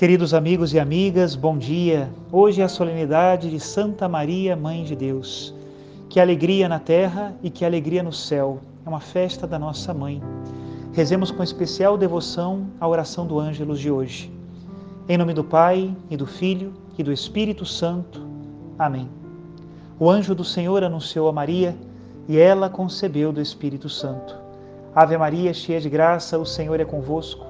Queridos amigos e amigas, bom dia. Hoje é a solenidade de Santa Maria, Mãe de Deus. Que alegria na terra e que alegria no céu. É uma festa da nossa mãe. Rezemos com especial devoção a oração do Ângelus de hoje. Em nome do Pai, e do Filho, e do Espírito Santo. Amém. O anjo do Senhor anunciou a Maria, e ela concebeu do Espírito Santo. Ave Maria, cheia de graça, o Senhor é convosco.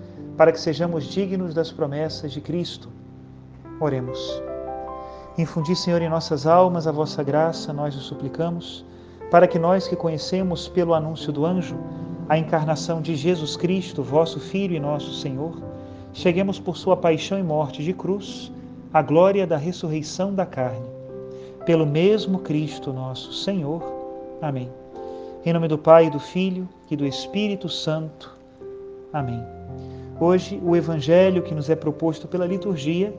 para que sejamos dignos das promessas de Cristo. Oremos. Infundi, Senhor, em nossas almas a vossa graça, nós o suplicamos, para que nós que conhecemos pelo anúncio do anjo a encarnação de Jesus Cristo, vosso Filho e nosso Senhor, cheguemos por sua paixão e morte de cruz à glória da ressurreição da carne. Pelo mesmo Cristo nosso Senhor. Amém. Em nome do Pai, do Filho e do Espírito Santo. Amém. Hoje, o evangelho que nos é proposto pela liturgia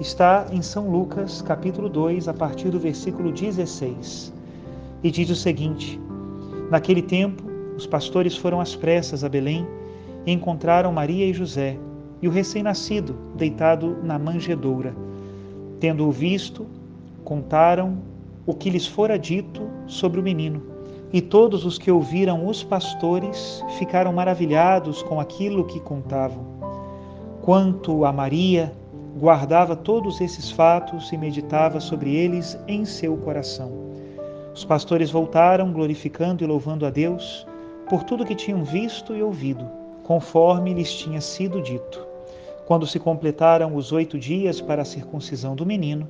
está em São Lucas, capítulo 2, a partir do versículo 16. E diz o seguinte: Naquele tempo, os pastores foram às pressas a Belém e encontraram Maria e José e o recém-nascido deitado na manjedoura. Tendo-o visto, contaram o que lhes fora dito sobre o menino. E todos os que ouviram os pastores ficaram maravilhados com aquilo que contavam. Quanto a Maria, guardava todos esses fatos e meditava sobre eles em seu coração. Os pastores voltaram, glorificando e louvando a Deus por tudo que tinham visto e ouvido, conforme lhes tinha sido dito. Quando se completaram os oito dias para a circuncisão do menino,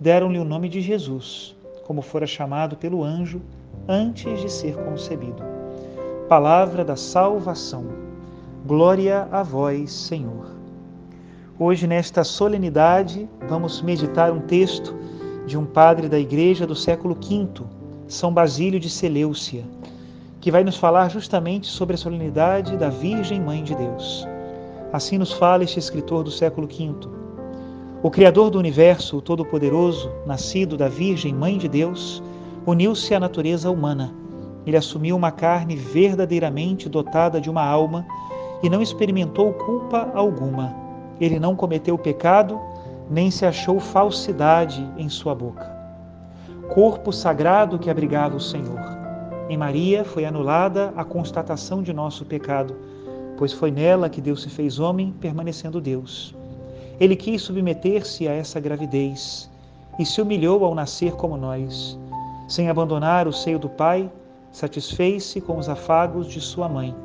deram-lhe o nome de Jesus, como fora chamado pelo anjo antes de ser concebido. Palavra da salvação. Glória a vós, Senhor. Hoje, nesta solenidade, vamos meditar um texto de um padre da igreja do século V, São Basílio de Seleucia, que vai nos falar justamente sobre a solenidade da Virgem Mãe de Deus. Assim nos fala este escritor do século V. O Criador do universo, o Todo-Poderoso, nascido da Virgem Mãe de Deus, uniu-se à natureza humana. Ele assumiu uma carne verdadeiramente dotada de uma alma e não experimentou culpa alguma. Ele não cometeu pecado, nem se achou falsidade em sua boca. Corpo sagrado que abrigava o Senhor. Em Maria foi anulada a constatação de nosso pecado, pois foi nela que Deus se fez homem, permanecendo Deus. Ele quis submeter-se a essa gravidez e se humilhou ao nascer como nós sem abandonar o seio do Pai, satisfez-se com os afagos de sua mãe.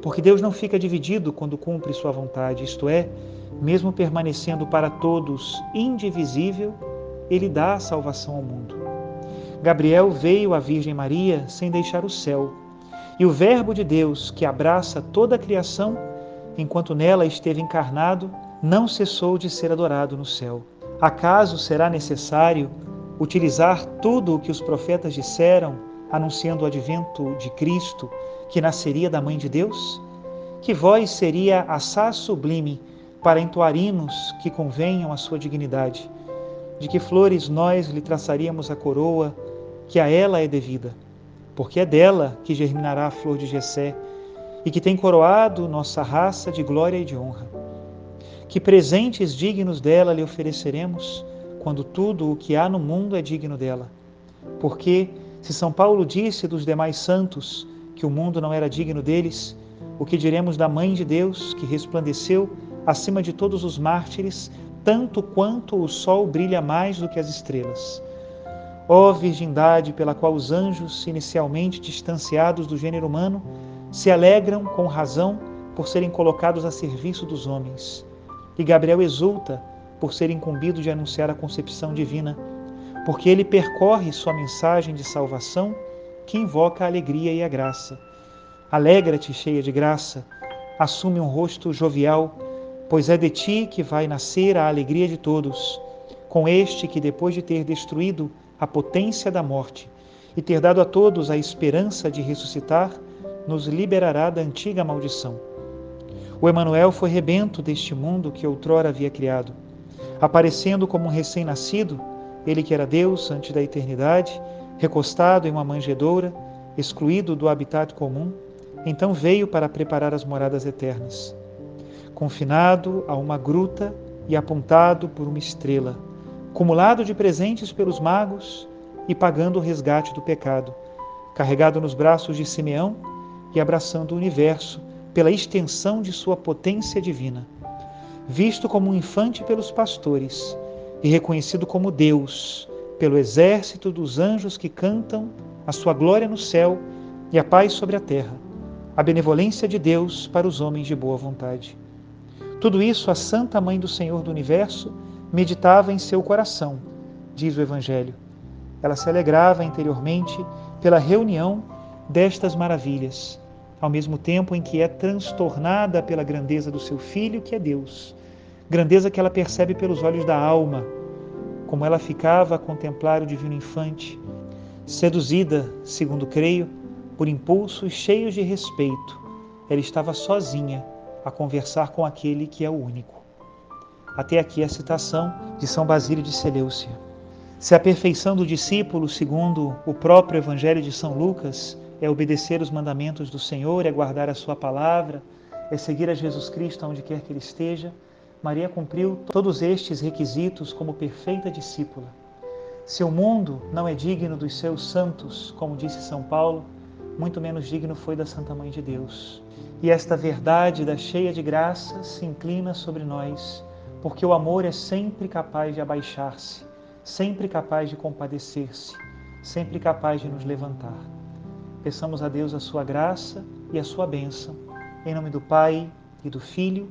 Porque Deus não fica dividido quando cumpre sua vontade, isto é, mesmo permanecendo para todos indivisível, ele dá a salvação ao mundo. Gabriel veio à Virgem Maria sem deixar o céu, e o Verbo de Deus, que abraça toda a criação, enquanto nela esteve encarnado, não cessou de ser adorado no céu. Acaso será necessário utilizar tudo o que os profetas disseram, anunciando o advento de Cristo, que nasceria da Mãe de Deus? Que voz seria assaz sublime para entoar hinos que convenham à sua dignidade? De que flores nós lhe traçaríamos a coroa que a ela é devida? Porque é dela que germinará a flor de Jessé e que tem coroado nossa raça de glória e de honra. Que presentes dignos dela lhe ofereceremos? Quando tudo o que há no mundo é digno dela. Porque, se São Paulo disse dos demais santos que o mundo não era digno deles, o que diremos da Mãe de Deus, que resplandeceu acima de todos os mártires, tanto quanto o sol brilha mais do que as estrelas. Ó virgindade pela qual os anjos, inicialmente distanciados do gênero humano, se alegram com razão por serem colocados a serviço dos homens. E Gabriel exulta por ser incumbido de anunciar a concepção divina, porque ele percorre sua mensagem de salvação que invoca a alegria e a graça. Alegra-te, cheia de graça, assume um rosto jovial, pois é de ti que vai nascer a alegria de todos, com este que, depois de ter destruído a potência da morte e ter dado a todos a esperança de ressuscitar, nos liberará da antiga maldição. O Emanuel foi rebento deste mundo que outrora havia criado. Aparecendo como um recém-nascido, ele que era Deus antes da eternidade, recostado em uma manjedoura, excluído do habitat comum, então veio para preparar as moradas eternas. Confinado a uma gruta e apontado por uma estrela, cumulado de presentes pelos magos e pagando o resgate do pecado, carregado nos braços de Simeão e abraçando o universo pela extensão de sua potência divina. Visto como um infante pelos pastores e reconhecido como Deus pelo exército dos anjos que cantam a sua glória no céu e a paz sobre a terra, a benevolência de Deus para os homens de boa vontade. Tudo isso a Santa Mãe do Senhor do Universo meditava em seu coração, diz o Evangelho. Ela se alegrava interiormente pela reunião destas maravilhas, ao mesmo tempo em que é transtornada pela grandeza do seu Filho, que é Deus, grandeza que ela percebe pelos olhos da alma, como ela ficava a contemplar o Divino Infante, seduzida, segundo creio, por impulsos cheios de respeito, ela estava sozinha a conversar com aquele que é o único. Até aqui a citação de São Basílio de Seleucia. Se a perfeição do discípulo, segundo o próprio Evangelho de São Lucas, é obedecer os mandamentos do Senhor, é guardar a sua palavra, é seguir a Jesus Cristo onde quer que ele esteja, Maria cumpriu todos estes requisitos como perfeita discípula. Se o mundo não é digno dos seus santos, como disse São Paulo, muito menos digno foi da Santa Mãe de Deus. E esta verdade da cheia de graça se inclina sobre nós porque o amor é sempre capaz de abaixar-se, sempre capaz de compadecer-se, sempre capaz de nos levantar. Peçamos a Deus a sua graça e a sua bênção. Em nome do Pai, e do Filho,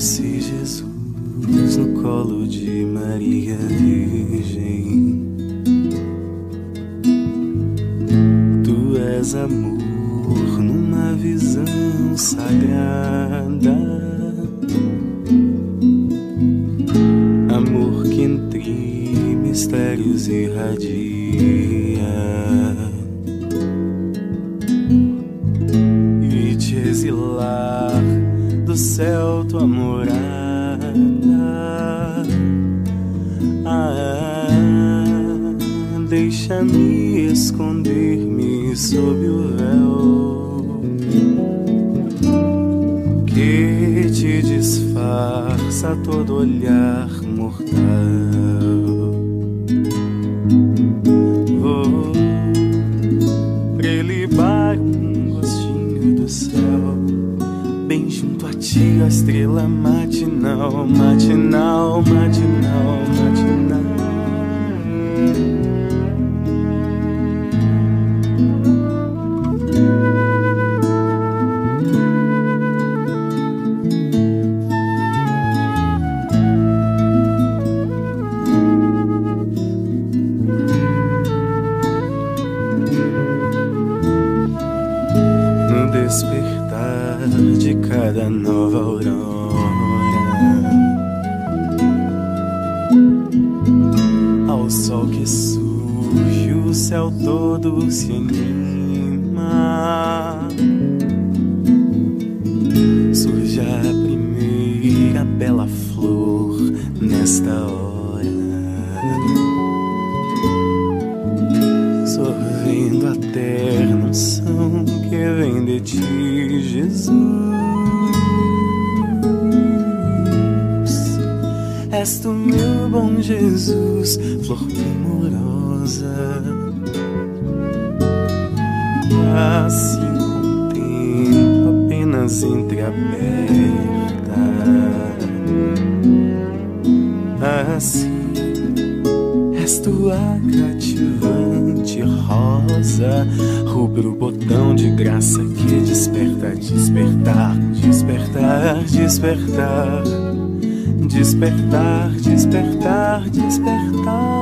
Se Jesus, no colo de Maria Virgem. Tu és amor numa visão sagrada. Amor que entre mistérios irradia. Deixa-me esconder-me sob o véu que te disfarça todo olhar mortal. Vou prelibar um gostinho do céu, bem junto a ti, a estrela matinal, matinal, matinal. aurora. Ao sol que surge, o céu todo se anima. Surge a primeira bela flor nesta hora. Sorvendo a terra, no som que vem de ti, Jesus. És tu, meu bom Jesus, flor primorosa. Assim contemplo apenas entreaberta. Assim és tua cativante rosa, rubro botão de graça que desperta, despertar, despertar, despertar, despertar, despertar, despertar.